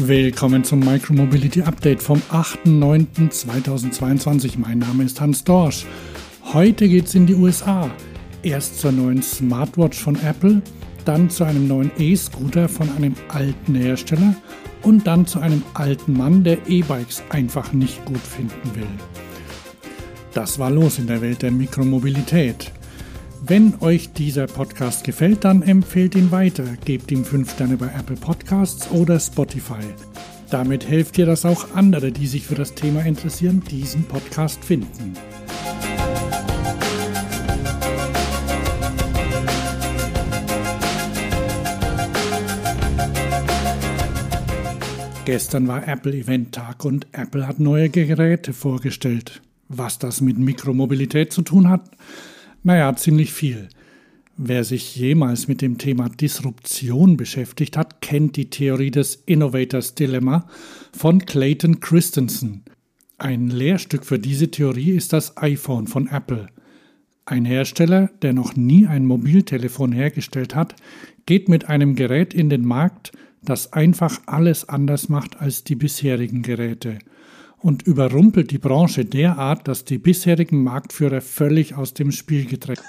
Willkommen zum Micromobility Update vom 8.9.2022. Mein Name ist Hans Dorsch. Heute geht's in die USA. Erst zur neuen Smartwatch von Apple, dann zu einem neuen E-Scooter von einem alten Hersteller und dann zu einem alten Mann, der E-Bikes einfach nicht gut finden will. Das war los in der Welt der Mikromobilität. Wenn euch dieser Podcast gefällt, dann empfehlt ihn weiter. Gebt ihm 5 Sterne bei Apple Podcasts oder Spotify. Damit helft ihr, dass auch andere, die sich für das Thema interessieren, diesen Podcast finden. Gestern war Apple Event Tag und Apple hat neue Geräte vorgestellt. Was das mit Mikromobilität zu tun hat? Naja, ziemlich viel. Wer sich jemals mit dem Thema Disruption beschäftigt hat, kennt die Theorie des Innovators Dilemma von Clayton Christensen. Ein Lehrstück für diese Theorie ist das iPhone von Apple. Ein Hersteller, der noch nie ein Mobiltelefon hergestellt hat, geht mit einem Gerät in den Markt, das einfach alles anders macht als die bisherigen Geräte und überrumpelt die Branche derart, dass die bisherigen Marktführer völlig aus dem Spiel gedrängt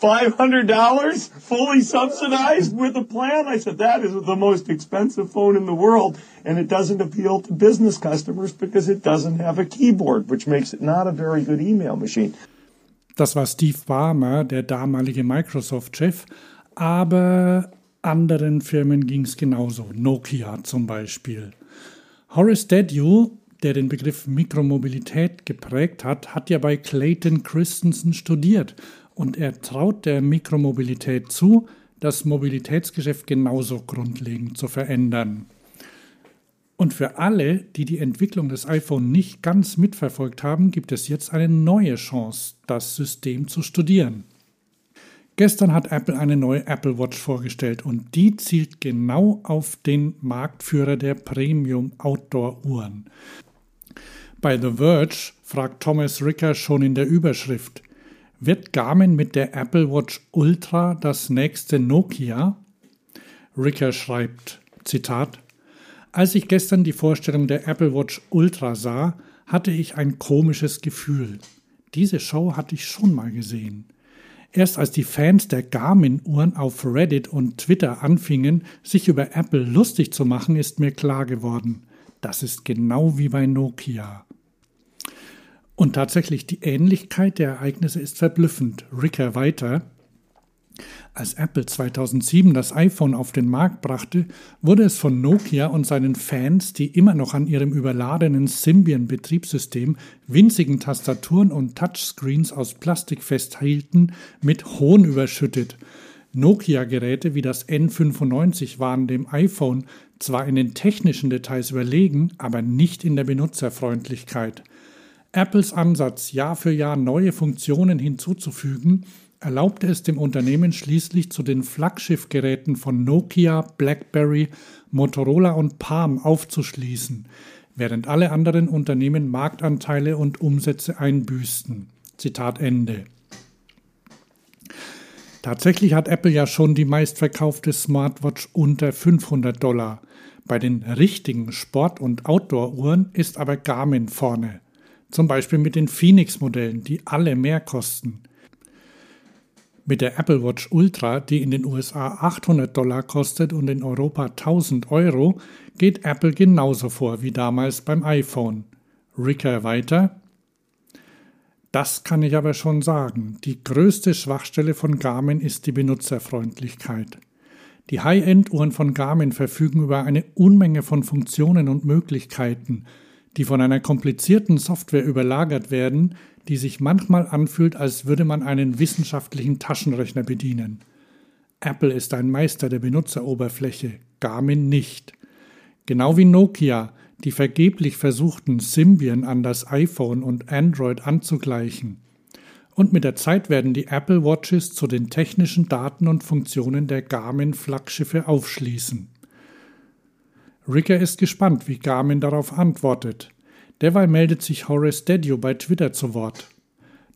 $500 fully subsidized with a plan. I said, that is the most expensive phone in the world. And it doesn't appeal to business customers because it doesn't have a keyboard, which makes it not a very good email machine. Das war Steve Barmer, der damalige Microsoft-Chef. Aber anderen Firmen ging es genauso. Nokia zum Beispiel. Horace Dediu, der den Begriff Mikromobilität geprägt hat, hat ja bei Clayton Christensen studiert und er traut der Mikromobilität zu, das Mobilitätsgeschäft genauso grundlegend zu verändern. Und für alle, die die Entwicklung des iPhone nicht ganz mitverfolgt haben, gibt es jetzt eine neue Chance, das System zu studieren. Gestern hat Apple eine neue Apple Watch vorgestellt und die zielt genau auf den Marktführer der Premium Outdoor Uhren. Bei The Verge fragt Thomas Ricker schon in der Überschrift, wird Garmin mit der Apple Watch Ultra das nächste Nokia? Ricker schreibt, Zitat, als ich gestern die Vorstellung der Apple Watch Ultra sah, hatte ich ein komisches Gefühl. Diese Show hatte ich schon mal gesehen. Erst als die Fans der Garmin-Uhren auf Reddit und Twitter anfingen, sich über Apple lustig zu machen, ist mir klar geworden. Das ist genau wie bei Nokia. Und tatsächlich, die Ähnlichkeit der Ereignisse ist verblüffend. Ricker weiter. Als Apple 2007 das iPhone auf den Markt brachte, wurde es von Nokia und seinen Fans, die immer noch an ihrem überladenen Symbian-Betriebssystem winzigen Tastaturen und Touchscreens aus Plastik festhielten, mit Hohn überschüttet. Nokia-Geräte wie das N95 waren dem iPhone zwar in den technischen Details überlegen, aber nicht in der Benutzerfreundlichkeit. Apples Ansatz, Jahr für Jahr neue Funktionen hinzuzufügen, erlaubte es dem Unternehmen schließlich zu den Flaggschiffgeräten von Nokia, BlackBerry, Motorola und Palm aufzuschließen, während alle anderen Unternehmen Marktanteile und Umsätze einbüßten. Zitat Ende. Tatsächlich hat Apple ja schon die meistverkaufte Smartwatch unter 500 Dollar. Bei den richtigen Sport- und Outdoor-Uhren ist aber Garmin vorne. Zum Beispiel mit den Phoenix-Modellen, die alle mehr kosten. Mit der Apple Watch Ultra, die in den USA 800 Dollar kostet und in Europa 1000 Euro, geht Apple genauso vor wie damals beim iPhone. Ricker weiter. Das kann ich aber schon sagen. Die größte Schwachstelle von Garmin ist die Benutzerfreundlichkeit. Die High-End-Uhren von Garmin verfügen über eine Unmenge von Funktionen und Möglichkeiten, die von einer komplizierten Software überlagert werden, die sich manchmal anfühlt, als würde man einen wissenschaftlichen Taschenrechner bedienen. Apple ist ein Meister der Benutzeroberfläche, Garmin nicht. Genau wie Nokia, die vergeblich versuchten, Symbian an das iPhone und Android anzugleichen. Und mit der Zeit werden die Apple Watches zu den technischen Daten und Funktionen der Garmin-Flaggschiffe aufschließen. Ricker ist gespannt, wie Garmin darauf antwortet. Derweil meldet sich Horace Dedio bei Twitter zu Wort.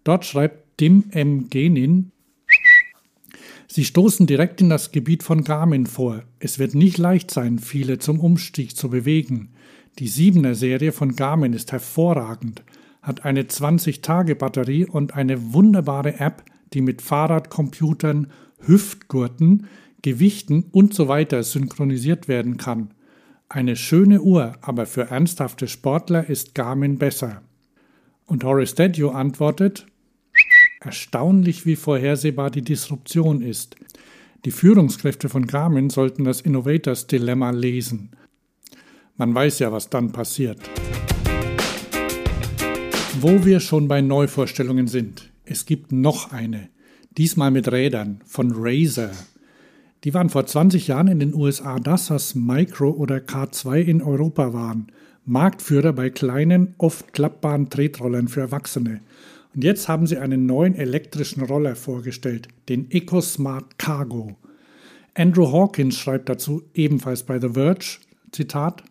Dort schreibt Dim M. Genin, Sie stoßen direkt in das Gebiet von Garmin vor. Es wird nicht leicht sein, viele zum Umstieg zu bewegen. Die 7er Serie von Garmin ist hervorragend, hat eine 20-Tage-Batterie und eine wunderbare App, die mit Fahrradcomputern, Hüftgurten, Gewichten und so weiter synchronisiert werden kann. Eine schöne Uhr, aber für ernsthafte Sportler ist Garmin besser. Und Horace Dedio antwortet, erstaunlich wie vorhersehbar die Disruption ist. Die Führungskräfte von Garmin sollten das Innovators Dilemma lesen. Man weiß ja, was dann passiert. Wo wir schon bei Neuvorstellungen sind, es gibt noch eine, diesmal mit Rädern von Razer. Die waren vor 20 Jahren in den USA das, was Micro oder K2 in Europa waren. Marktführer bei kleinen, oft klappbaren Tretrollern für Erwachsene. Und jetzt haben sie einen neuen elektrischen Roller vorgestellt, den EcoSmart Cargo. Andrew Hawkins schreibt dazu ebenfalls bei The Verge, Zitat,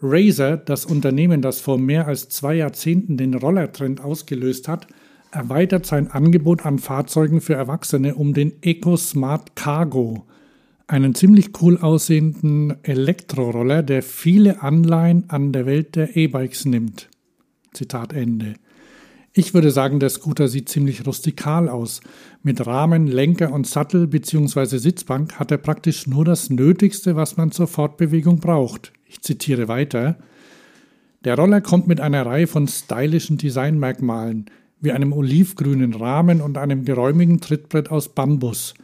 Razer, das Unternehmen, das vor mehr als zwei Jahrzehnten den Rollertrend ausgelöst hat, erweitert sein Angebot an Fahrzeugen für Erwachsene um den EcoSmart Cargo, einen ziemlich cool aussehenden Elektroroller, der viele Anleihen an der Welt der E-Bikes nimmt. Zitat Ende. Ich würde sagen, der Scooter sieht ziemlich rustikal aus. Mit Rahmen, Lenker und Sattel bzw. Sitzbank hat er praktisch nur das Nötigste, was man zur Fortbewegung braucht. Ich zitiere weiter. Der Roller kommt mit einer Reihe von stylischen Designmerkmalen, wie einem olivgrünen Rahmen und einem geräumigen Trittbrett aus Bambus.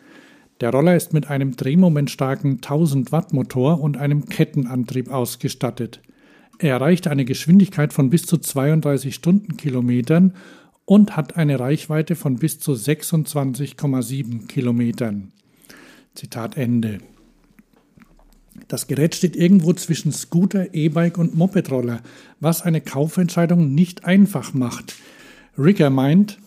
Der Roller ist mit einem drehmomentstarken 1000 Watt Motor und einem Kettenantrieb ausgestattet. Er erreicht eine Geschwindigkeit von bis zu 32 Stundenkilometern und hat eine Reichweite von bis zu 26,7 Kilometern. Zitat Ende. Das Gerät steht irgendwo zwischen Scooter, E-Bike und Mopedroller, was eine Kaufentscheidung nicht einfach macht. Ricker meint,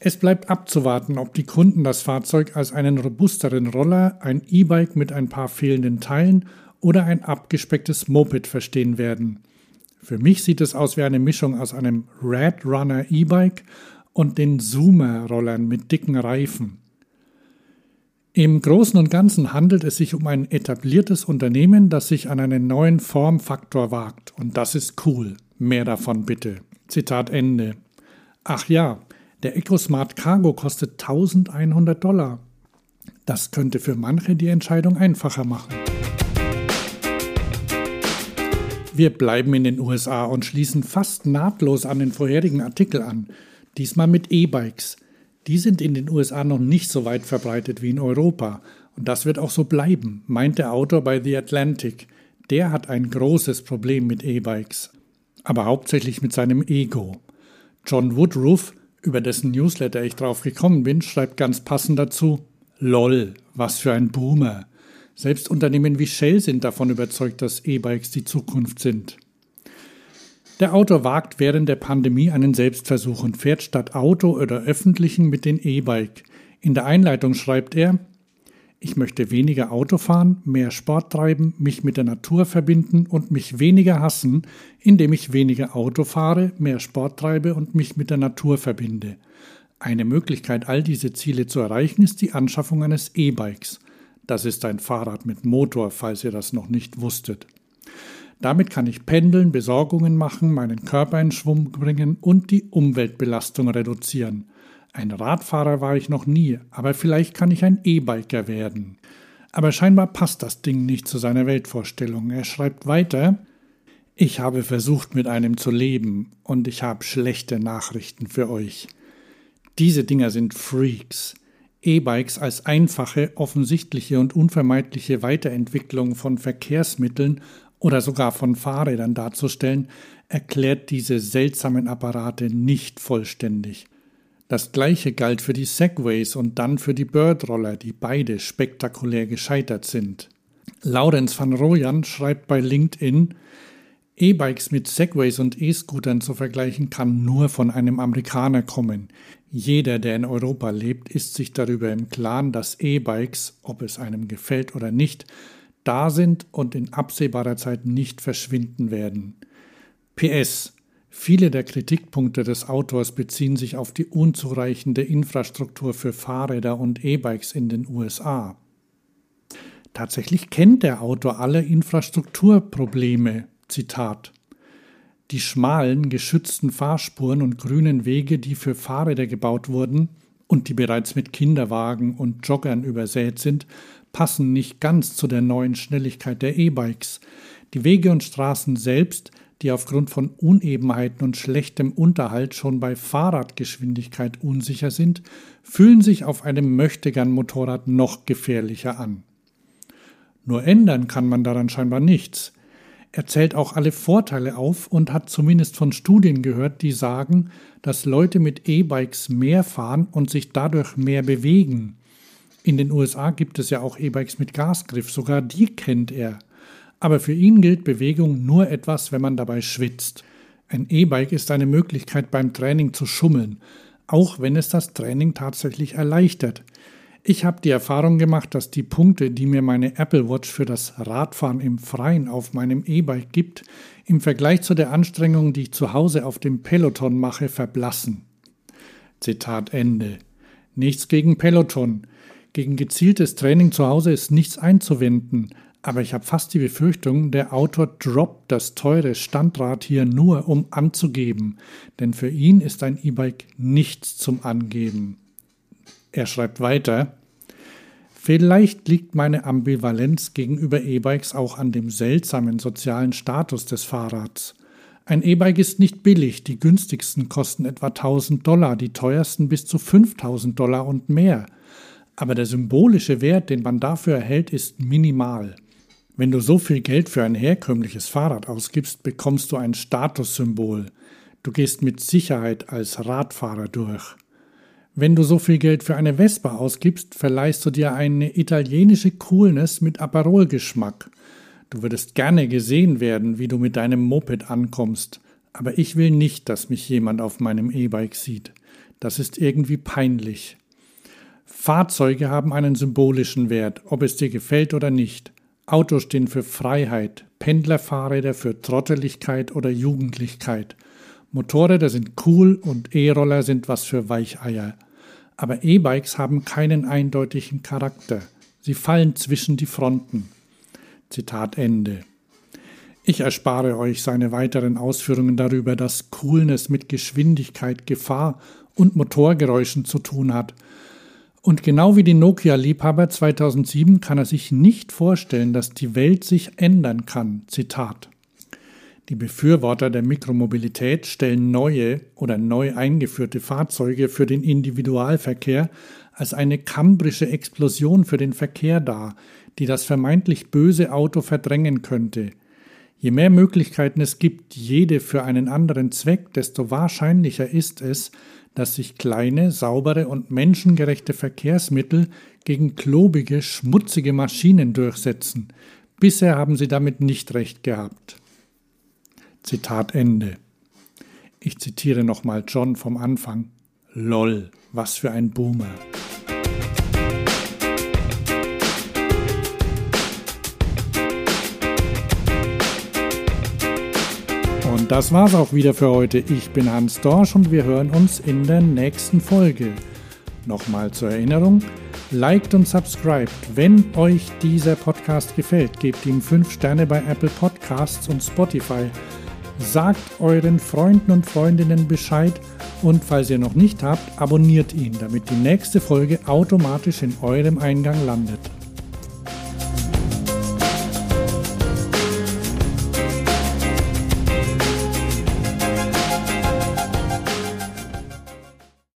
es bleibt abzuwarten, ob die Kunden das Fahrzeug als einen robusteren Roller, ein E-Bike mit ein paar fehlenden Teilen oder ein abgespecktes Moped verstehen werden. Für mich sieht es aus wie eine Mischung aus einem Red Runner E-Bike und den Zoomer-Rollern mit dicken Reifen. Im Großen und Ganzen handelt es sich um ein etabliertes Unternehmen, das sich an einen neuen Formfaktor wagt. Und das ist cool. Mehr davon bitte. Zitat Ende. Ach ja, der EcoSmart Cargo kostet 1100 Dollar. Das könnte für manche die Entscheidung einfacher machen. Wir bleiben in den USA und schließen fast nahtlos an den vorherigen Artikel an, diesmal mit E-Bikes. Die sind in den USA noch nicht so weit verbreitet wie in Europa. Und das wird auch so bleiben, meint der Autor bei The Atlantic. Der hat ein großes Problem mit E-Bikes, aber hauptsächlich mit seinem Ego. John Woodruff, über dessen Newsletter ich drauf gekommen bin, schreibt ganz passend dazu: LOL, was für ein Boomer. Selbst Unternehmen wie Shell sind davon überzeugt, dass E-Bikes die Zukunft sind. Der Autor wagt während der Pandemie einen Selbstversuch und fährt statt Auto oder öffentlichen mit dem E-Bike. In der Einleitung schreibt er, ich möchte weniger Auto fahren, mehr Sport treiben, mich mit der Natur verbinden und mich weniger hassen, indem ich weniger Auto fahre, mehr Sport treibe und mich mit der Natur verbinde. Eine Möglichkeit, all diese Ziele zu erreichen, ist die Anschaffung eines E-Bikes. Das ist ein Fahrrad mit Motor, falls ihr das noch nicht wusstet. Damit kann ich pendeln, Besorgungen machen, meinen Körper in Schwung bringen und die Umweltbelastung reduzieren. Ein Radfahrer war ich noch nie, aber vielleicht kann ich ein E-Biker werden. Aber scheinbar passt das Ding nicht zu seiner Weltvorstellung. Er schreibt weiter, ich habe versucht, mit einem zu leben, und ich habe schlechte Nachrichten für euch. Diese Dinger sind Freaks. E-Bikes als einfache, offensichtliche und unvermeidliche Weiterentwicklung von Verkehrsmitteln oder sogar von Fahrrädern darzustellen, erklärt diese seltsamen Apparate nicht vollständig. Das gleiche galt für die Segways und dann für die Birdroller, die beide spektakulär gescheitert sind. Laurenz van Rooyen schreibt bei LinkedIn, E-Bikes mit Segways und E-Scootern zu vergleichen kann nur von einem Amerikaner kommen. Jeder, der in Europa lebt, ist sich darüber im Klaren, dass E-Bikes, ob es einem gefällt oder nicht, da sind und in absehbarer Zeit nicht verschwinden werden. PS. Viele der Kritikpunkte des Autors beziehen sich auf die unzureichende Infrastruktur für Fahrräder und E-Bikes in den USA. Tatsächlich kennt der Autor alle Infrastrukturprobleme. Zitat. Die schmalen, geschützten Fahrspuren und grünen Wege, die für Fahrräder gebaut wurden und die bereits mit Kinderwagen und Joggern übersät sind, passen nicht ganz zu der neuen Schnelligkeit der E-Bikes. Die Wege und Straßen selbst die aufgrund von Unebenheiten und schlechtem Unterhalt schon bei Fahrradgeschwindigkeit unsicher sind, fühlen sich auf einem Möchtegern-Motorrad noch gefährlicher an. Nur ändern kann man daran scheinbar nichts. Er zählt auch alle Vorteile auf und hat zumindest von Studien gehört, die sagen, dass Leute mit E-Bikes mehr fahren und sich dadurch mehr bewegen. In den USA gibt es ja auch E-Bikes mit Gasgriff, sogar die kennt er. Aber für ihn gilt Bewegung nur etwas, wenn man dabei schwitzt. Ein E-Bike ist eine Möglichkeit beim Training zu schummeln, auch wenn es das Training tatsächlich erleichtert. Ich habe die Erfahrung gemacht, dass die Punkte, die mir meine Apple Watch für das Radfahren im Freien auf meinem E-Bike gibt, im Vergleich zu der Anstrengung, die ich zu Hause auf dem Peloton mache, verblassen. Zitat Ende. Nichts gegen Peloton. Gegen gezieltes Training zu Hause ist nichts einzuwenden, aber ich habe fast die Befürchtung, der Autor droppt das teure Standrad hier nur, um anzugeben, denn für ihn ist ein E-Bike nichts zum Angeben. Er schreibt weiter, Vielleicht liegt meine Ambivalenz gegenüber E-Bikes auch an dem seltsamen sozialen Status des Fahrrads. Ein E-Bike ist nicht billig, die günstigsten kosten etwa 1000 Dollar, die teuersten bis zu 5000 Dollar und mehr. Aber der symbolische Wert, den man dafür erhält, ist minimal. Wenn du so viel Geld für ein herkömmliches Fahrrad ausgibst, bekommst du ein Statussymbol. Du gehst mit Sicherheit als Radfahrer durch. Wenn du so viel Geld für eine Vespa ausgibst, verleihst du dir eine italienische Coolness mit Aperol-Geschmack. Du würdest gerne gesehen werden, wie du mit deinem Moped ankommst, aber ich will nicht, dass mich jemand auf meinem E-Bike sieht. Das ist irgendwie peinlich. Fahrzeuge haben einen symbolischen Wert, ob es dir gefällt oder nicht. Autos stehen für Freiheit, Pendlerfahrräder für Trotteligkeit oder Jugendlichkeit. Motorräder sind cool und E-Roller sind was für Weicheier. Aber E-Bikes haben keinen eindeutigen Charakter. Sie fallen zwischen die Fronten. Zitat Ende. Ich erspare euch seine weiteren Ausführungen darüber, dass Coolness mit Geschwindigkeit, Gefahr und Motorgeräuschen zu tun hat – und genau wie die Nokia-Liebhaber 2007 kann er sich nicht vorstellen, dass die Welt sich ändern kann. Zitat. Die Befürworter der Mikromobilität stellen neue oder neu eingeführte Fahrzeuge für den Individualverkehr als eine kambrische Explosion für den Verkehr dar, die das vermeintlich böse Auto verdrängen könnte. Je mehr Möglichkeiten es gibt, jede für einen anderen Zweck, desto wahrscheinlicher ist es, dass sich kleine, saubere und menschengerechte Verkehrsmittel gegen klobige, schmutzige Maschinen durchsetzen. Bisher haben sie damit nicht recht gehabt. Zitat Ende. Ich zitiere nochmal John vom Anfang. Lol, was für ein Boomer. Das war's auch wieder für heute. Ich bin Hans Dorsch und wir hören uns in der nächsten Folge. Nochmal zur Erinnerung, liked und subscribed. Wenn euch dieser Podcast gefällt, gebt ihm 5 Sterne bei Apple Podcasts und Spotify. Sagt euren Freunden und Freundinnen Bescheid und falls ihr noch nicht habt, abonniert ihn, damit die nächste Folge automatisch in eurem Eingang landet.